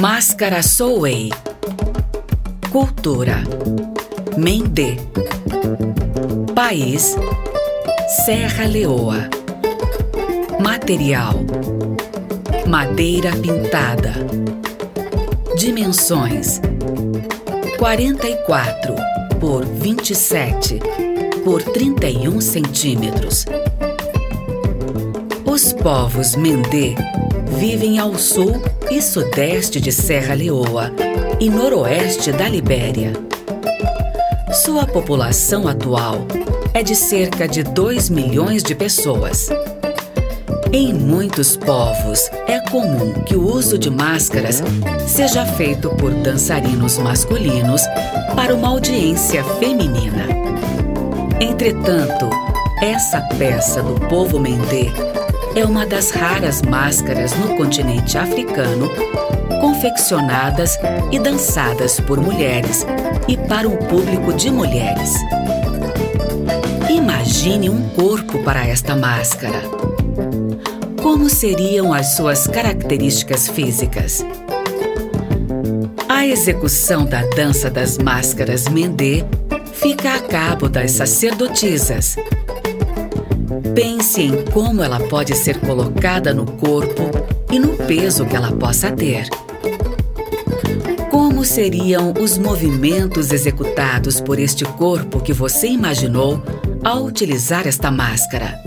Máscara Souei. Cultura. Mendê. País. Serra Leoa. Material. Madeira pintada. Dimensões: 44 por 27 por 31 centímetros. Os povos Mendê vivem ao sul e sudeste de Serra Leoa e noroeste da Libéria. Sua população atual é de cerca de 2 milhões de pessoas. Em muitos povos, é comum que o uso de máscaras seja feito por dançarinos masculinos para uma audiência feminina. Entretanto, essa peça do povo Mendê é uma das raras máscaras no continente africano confeccionadas e dançadas por mulheres e para um público de mulheres. Imagine um corpo para esta máscara. Como seriam as suas características físicas? A execução da dança das máscaras Mendê fica a cabo das sacerdotisas, Pense em como ela pode ser colocada no corpo e no peso que ela possa ter. Como seriam os movimentos executados por este corpo que você imaginou ao utilizar esta máscara?